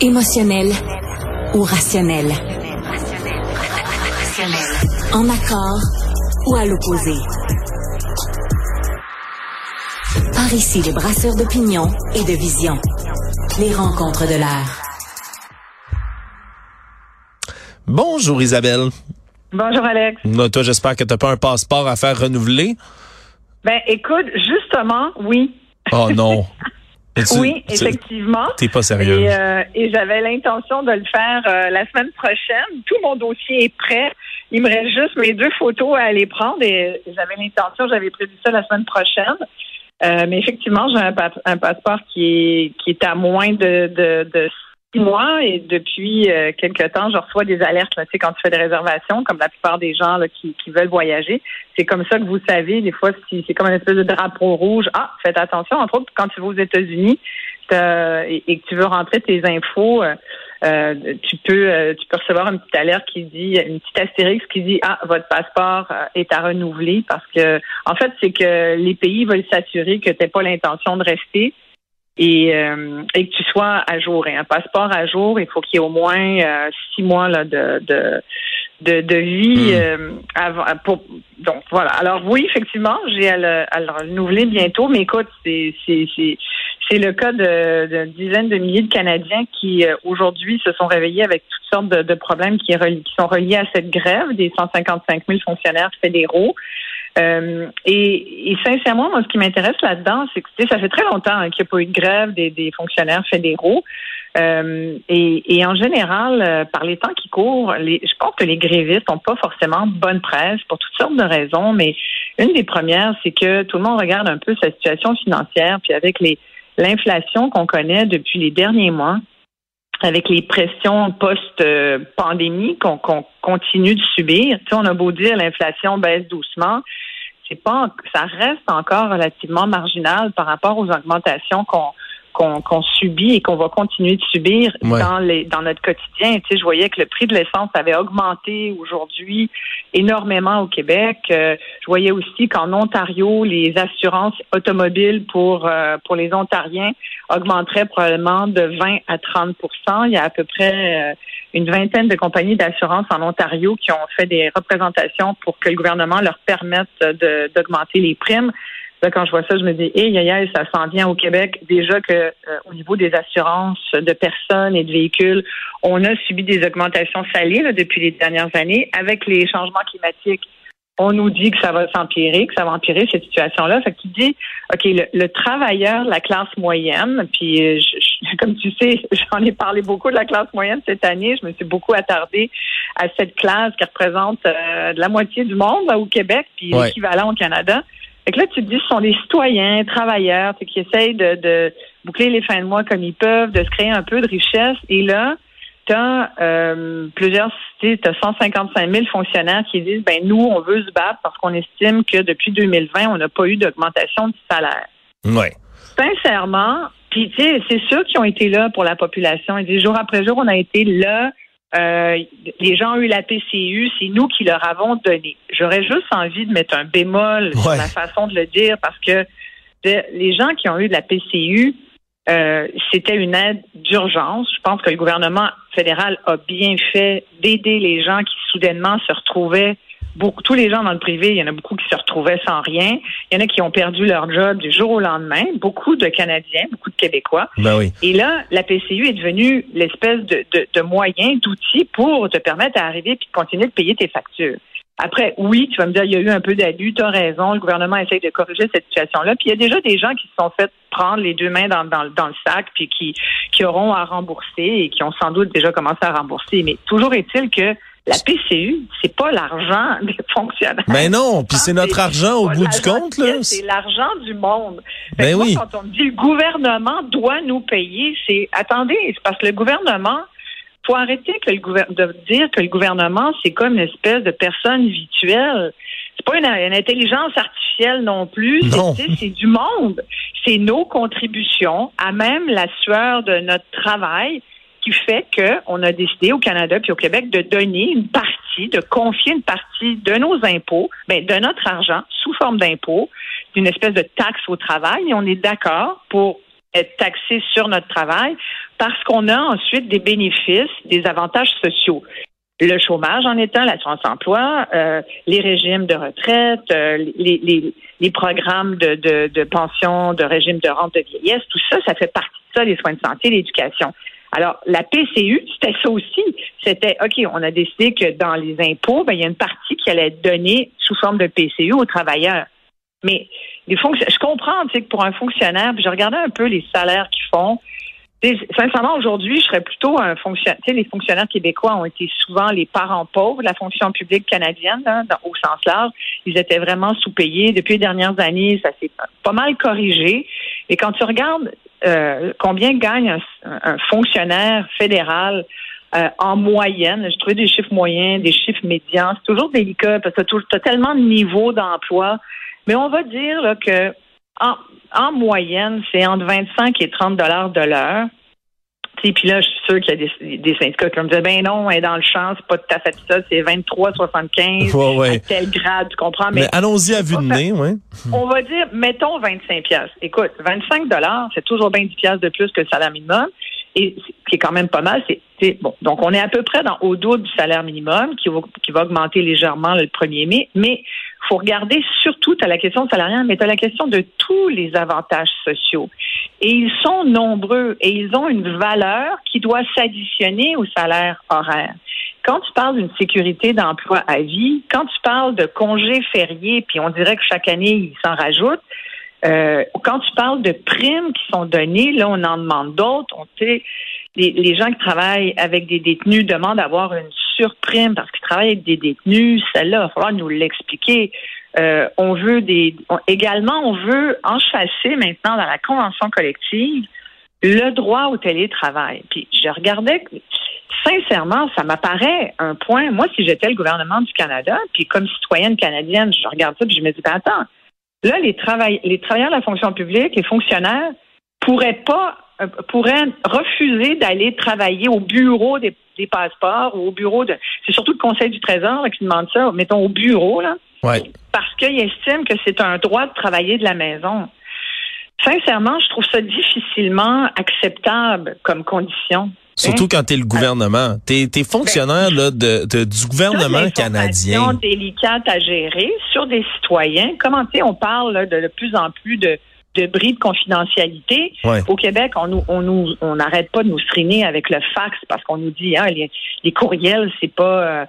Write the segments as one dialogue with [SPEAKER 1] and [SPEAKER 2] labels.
[SPEAKER 1] Émotionnel ou rationnel. En accord ou à l'opposé. Par ici, les brasseurs d'opinion et de vision. Les rencontres de l'air.
[SPEAKER 2] Bonjour Isabelle.
[SPEAKER 3] Bonjour Alex.
[SPEAKER 2] Non, toi, j'espère que tu n'as pas un passeport à faire renouveler.
[SPEAKER 3] Ben écoute, justement, oui.
[SPEAKER 2] Oh non.
[SPEAKER 3] Tu, oui, effectivement.
[SPEAKER 2] T'es pas sérieux.
[SPEAKER 3] Et, euh, et j'avais l'intention de le faire euh, la semaine prochaine. Tout mon dossier est prêt. Il me reste juste mes deux photos à aller prendre et j'avais l'intention, j'avais prévu ça la semaine prochaine. Euh, mais effectivement, j'ai un, un, passeport qui est qui est à moins de, de, de mois et depuis euh, quelques temps, je reçois des alertes. Là, tu sais, quand tu fais des réservations, comme la plupart des gens là, qui, qui veulent voyager, c'est comme ça que vous savez. Des fois, c'est comme une espèce de drapeau rouge. Ah, faites attention. Entre autres, quand tu vas aux États-Unis et, et, que tu veux rentrer tes infos, euh, euh tu peux euh, tu peux recevoir une petite alerte qui dit une petite astérix qui dit ah votre passeport est à renouveler parce que en fait c'est que les pays veulent s'assurer que tu n'as pas l'intention de rester et, euh, et que tu sois à jour. Et un passeport à jour, il faut qu'il y ait au moins euh, six mois là, de, de, de, de vie hmm. euh, avant. Pour, donc voilà. Alors oui, effectivement, j'ai à le, à le renouveler bientôt. Mais écoute, c'est c'est c'est le cas de, de dizaines de milliers de Canadiens qui aujourd'hui se sont réveillés avec toutes sortes de, de problèmes qui, qui sont reliés à cette grève des 155 000 fonctionnaires fédéraux. Euh, et, sincèrement, moi, ce qui m'intéresse là-dedans, c'est que ça fait très longtemps hein, qu'il n'y a pas eu de grève des, fonctionnaires fédéraux. Euh, et, en général, euh, par les temps qui courent, les, je pense que les grévistes n'ont pas forcément bonne presse pour toutes sortes de raisons. Mais une des premières, c'est que tout le monde regarde un peu sa situation financière, puis avec les l'inflation qu'on connaît depuis les derniers mois, avec les pressions post-pandémie qu'on continue de subir. Tu sais, on a beau dire l'inflation baisse doucement, c'est pas, ça reste encore relativement marginal par rapport aux augmentations qu'on qu'on subit et qu'on va continuer de subir dans les dans notre quotidien. Tu sais, je voyais que le prix de l'essence avait augmenté aujourd'hui énormément au Québec. Euh, je voyais aussi qu'en Ontario, les assurances automobiles pour euh, pour les Ontariens augmenteraient probablement de 20 à 30% Il y a à peu près euh, une vingtaine de compagnies d'assurance en Ontario qui ont fait des représentations pour que le gouvernement leur permette d'augmenter les primes quand je vois ça, je me dis, hé, hey, ça s'en vient au Québec. Déjà que euh, au niveau des assurances de personnes et de véhicules, on a subi des augmentations salées depuis les dernières années. Avec les changements climatiques, on nous dit que ça va s'empirer, que ça va empirer cette situation-là. Fait que tu dis, OK, le, travailleur, la classe moyenne, puis euh, comme tu sais, j'en ai parlé beaucoup de la classe moyenne cette année. Je me suis beaucoup attardée à cette classe qui représente euh, la moitié du monde au Québec, puis l'équivalent au Canada. Fait que là, tu te dis, ce sont des citoyens, travailleurs, qui essayent de, de, boucler les fins de mois comme ils peuvent, de se créer un peu de richesse. Et là, tu as euh, plusieurs, tu as 155 000 fonctionnaires qui disent, ben nous, on veut se battre parce qu'on estime que depuis 2020, on n'a pas eu d'augmentation de salaire.
[SPEAKER 2] Ouais.
[SPEAKER 3] Sincèrement, puis tu sais, c'est ceux qui ont été là pour la population. Et des jours après jour, on a été là euh, les gens ont eu la PCU, c'est nous qui leur avons donné. J'aurais juste envie de mettre un bémol sur la façon de le dire parce que les gens qui ont eu de la PCU, euh, c'était une aide d'urgence. Je pense que le gouvernement fédéral a bien fait d'aider les gens qui soudainement se retrouvaient beaucoup, tous les gens dans le privé, il y en a beaucoup qui se retrouvaient sans rien. Il y en a qui ont perdu leur job du jour au lendemain. Beaucoup de Canadiens, beaucoup de Québécois.
[SPEAKER 2] Ben oui.
[SPEAKER 3] Et là, la PCU est devenue l'espèce de, de, de moyen, d'outil pour te permettre d'arriver puis de continuer de payer tes factures. Après, oui, tu vas me dire, il y a eu un peu d'abus, tu as raison, le gouvernement essaie de corriger cette situation-là. Puis il y a déjà des gens qui se sont fait prendre les deux mains dans, dans, dans le sac, puis qui, qui auront à rembourser et qui ont sans doute déjà commencé à rembourser. Mais toujours est-il que la PCU, c'est pas l'argent des fonctionnaires.
[SPEAKER 2] Mais ben non, puis c'est notre argent au bout du compte là.
[SPEAKER 3] C'est l'argent du monde.
[SPEAKER 2] Ben oui.
[SPEAKER 3] Quand on dit le gouvernement doit nous payer, c'est attendez, c'est parce que le gouvernement faut arrêter que le de dire que le gouvernement c'est comme une espèce de personne virtuelle. C'est pas une, intelligence artificielle non plus. C'est du monde. C'est nos contributions à même la sueur de notre travail qui fait qu'on a décidé au Canada puis au Québec de donner une partie, de confier une partie de nos impôts, ben, de notre argent sous forme d'impôts, d'une espèce de taxe au travail, et on est d'accord pour être taxé sur notre travail parce qu'on a ensuite des bénéfices, des avantages sociaux. Le chômage en étant, l'assurance emploi, euh, les régimes de retraite, euh, les, programmes de, de, de pension, de régime de rente de vieillesse, tout ça, ça fait partie de ça, les soins de santé, l'éducation. Alors, la PCU, c'était ça aussi. C'était, OK, on a décidé que dans les impôts, ben, il y a une partie qui allait être donnée sous forme de PCU aux travailleurs. Mais les je comprends que pour un fonctionnaire, puis je regardais un peu les salaires qu'ils font. Sincèrement, aujourd'hui, je serais plutôt un fonctionnaire. Tu sais, les fonctionnaires québécois ont été souvent les parents pauvres de la fonction publique canadienne, au sens large. Ils étaient vraiment sous-payés. Depuis les dernières années, ça s'est pas mal corrigé. Et quand tu regardes euh, combien gagne un, fonctionnaire fédéral euh, en moyenne, j'ai trouvé des chiffres moyens, des chiffres médians. C'est toujours délicat parce que tu as, tellement de niveaux d'emploi. Mais on va dire là, que en, moyenne, c'est entre 25 et 30 dollars de l'heure. Puis là, je suis sûr qu'il y a des, syndicats qui me disent ben non, elle est dans le champ, c'est pas tout à fait ça, c'est 23,75 ouais, ouais. à tel grade, tu comprends?
[SPEAKER 2] Mais, allons-y à vue de nez, oui.
[SPEAKER 3] On va dire, mettons 25 pièces. Écoute, 25 dollars, c'est toujours bien 10 pièces de plus que le salaire minimum. Et ce qui est quand même pas mal, c'est bon. Donc, on est à peu près dans au dos du salaire minimum qui va, qui va augmenter légèrement le 1er mai. Mais faut regarder surtout, à la question salariale, mais à la question de tous les avantages sociaux. Et ils sont nombreux et ils ont une valeur qui doit s'additionner au salaire horaire. Quand tu parles d'une sécurité d'emploi à vie, quand tu parles de congés fériés, puis on dirait que chaque année, ils s'en rajoutent, euh, quand tu parles de primes qui sont données, là, on en demande d'autres. On les, les, gens qui travaillent avec des détenus demandent d'avoir une surprime parce qu'ils travaillent avec des détenus. Celle-là, il va falloir nous l'expliquer. Euh, on veut des. également, on veut enchasser maintenant dans la convention collective le droit au télétravail. Puis je regardais, sincèrement, ça m'apparaît un point. Moi, si j'étais le gouvernement du Canada, puis comme citoyenne canadienne, je regarde ça, puis je me dis, ben, attends, là, les, travailleurs de la fonction publique, les fonctionnaires, pourraient pas euh, pourraient refuser d'aller travailler au bureau des, passeports ou au bureau de. C'est surtout le Conseil du Trésor qui demande ça, mettons au bureau, là. Parce qu'ils estiment que c'est un droit de travailler de la maison. Sincèrement, je trouve ça difficilement acceptable comme condition.
[SPEAKER 2] Surtout quand tu es le gouvernement. Tu es, fonctionnaire ben, là, de, du gouvernement canadien.
[SPEAKER 3] C'est délicate à gérer sur des citoyens. Comment on parle de, de plus en plus de de bris de confidentialité. Au Québec, on nous, on nous, on n'arrête pas de nous striner avec le fax parce qu'on nous dit, hein, les, courriels, c'est pas, euh,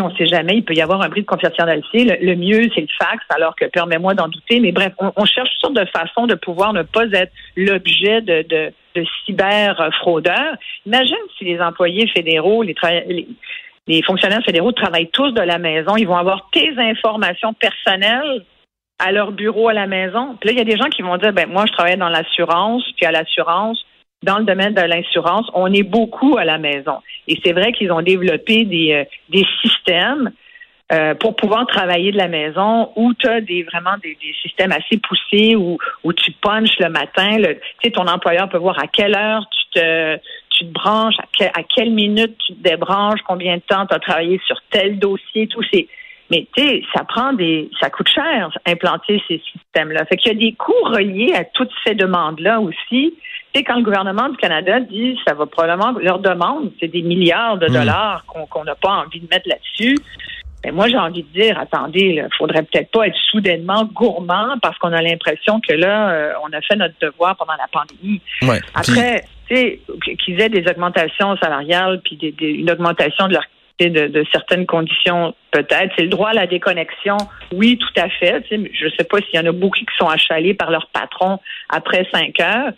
[SPEAKER 3] on sait jamais, il peut y avoir un bris de confidentialité. Le, mieux, c'est le fax, alors que permets-moi d'en douter. Mais bref, on, cherche toutes sortes de façons de pouvoir ne pas être l'objet de, de, de cyber fraudeurs. Imagine si les employés fédéraux, les fonctionnaires fédéraux travaillent tous de la maison. Ils vont avoir tes informations personnelles à leur bureau à la maison. Puis là, il y a des gens qui vont dire, ben moi, je travaille dans l'assurance, puis à l'assurance, dans le domaine de l'assurance, on est beaucoup à la maison. Et c'est vrai qu'ils ont développé des, euh, des systèmes euh, pour pouvoir travailler de la maison où tu as des, vraiment des, systèmes assez poussés où, où tu punches le matin. tu sais, ton employeur peut voir à quelle heure tu te, tu te branches, à, à quelle minute tu te débranches, combien de temps tu as travaillé sur tel dossier, tout ces mais tu sais, ça prend des, ça coûte cher implanter ces systèmes-là. Fait qu'il y a des coûts reliés à toutes ces demandes-là aussi. Sais, quand le gouvernement du Canada dit, ça va probablement leur demande, c'est des milliards de hmm. dollars qu'on n'a pas envie de mettre là-dessus. Mais ben, moi, j'ai envie de dire, attendez, il faudrait peut-être pas être soudainement gourmand parce qu'on a l'impression que là, euh, on a fait notre devoir pendant la pandémie. Après, tu sais, qu'ils aient des augmentations salariales puis des, une augmentation de leur de, certaines conditions, peut-être. C'est le droit à la déconnexion, oui, tout à fait. je ne sais pas s'il y en a beaucoup qui sont achalés par leur patron après cinq heures.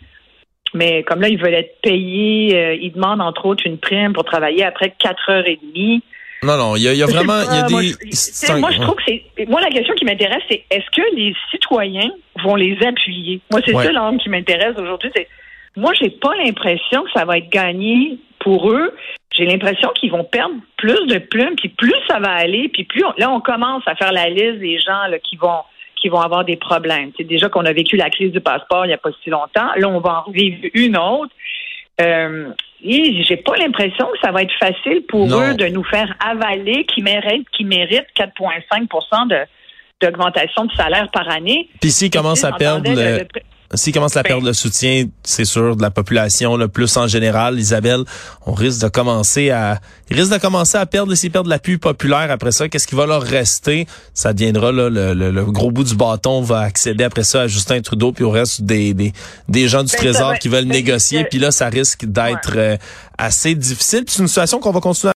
[SPEAKER 3] Mais comme là, ils veulent être payés, euh, ils demandent entre autres une prime pour travailler après quatre heures et demie.
[SPEAKER 2] Non, non, il y a, vraiment, il y a
[SPEAKER 3] des. Moi, je, trouve que c'est. Moi, la question qui m'intéresse, c'est est-ce que les citoyens vont les appuyer? Moi, c'est ça l'angle qui m'intéresse aujourd'hui. C'est moi, j'ai pas l'impression que ça va être gagné pour eux j'ai l'impression qu'ils vont perdre plus de plumes, puis plus ça va aller, puis plus là on commence à faire la liste des gens là, qui vont qui vont avoir des problèmes. C'est déjà qu'on a vécu la crise du passeport il n'y a pas si longtemps. Là, on va en vivre une autre. Euh, j'ai pas l'impression que ça va être facile pour eux de nous faire avaler qui méritent qui méritent 4,5 de d'augmentation de salaire par année.
[SPEAKER 2] Puis s'ils commencent à perdre le, s'ils commencent à
[SPEAKER 3] Ben.
[SPEAKER 2] perdre le soutien, c'est sûr, de la population, le plus en général, Isabelle, on risque de commencer à, ils risquent de commencer à perdre, s'ils perdent l'appui populaire après ça, qu'est-ce qui va leur rester? Ça deviendra, là, le, le- le gros bout du bâton va accéder après ça à Justin Trudeau puis au reste des, des, des gens du
[SPEAKER 3] Ben,
[SPEAKER 2] Trésor
[SPEAKER 3] va-
[SPEAKER 2] qui veulent négocier. Puis là, ça risque d'être euh, assez difficile. C'est une situation qu'on va continuer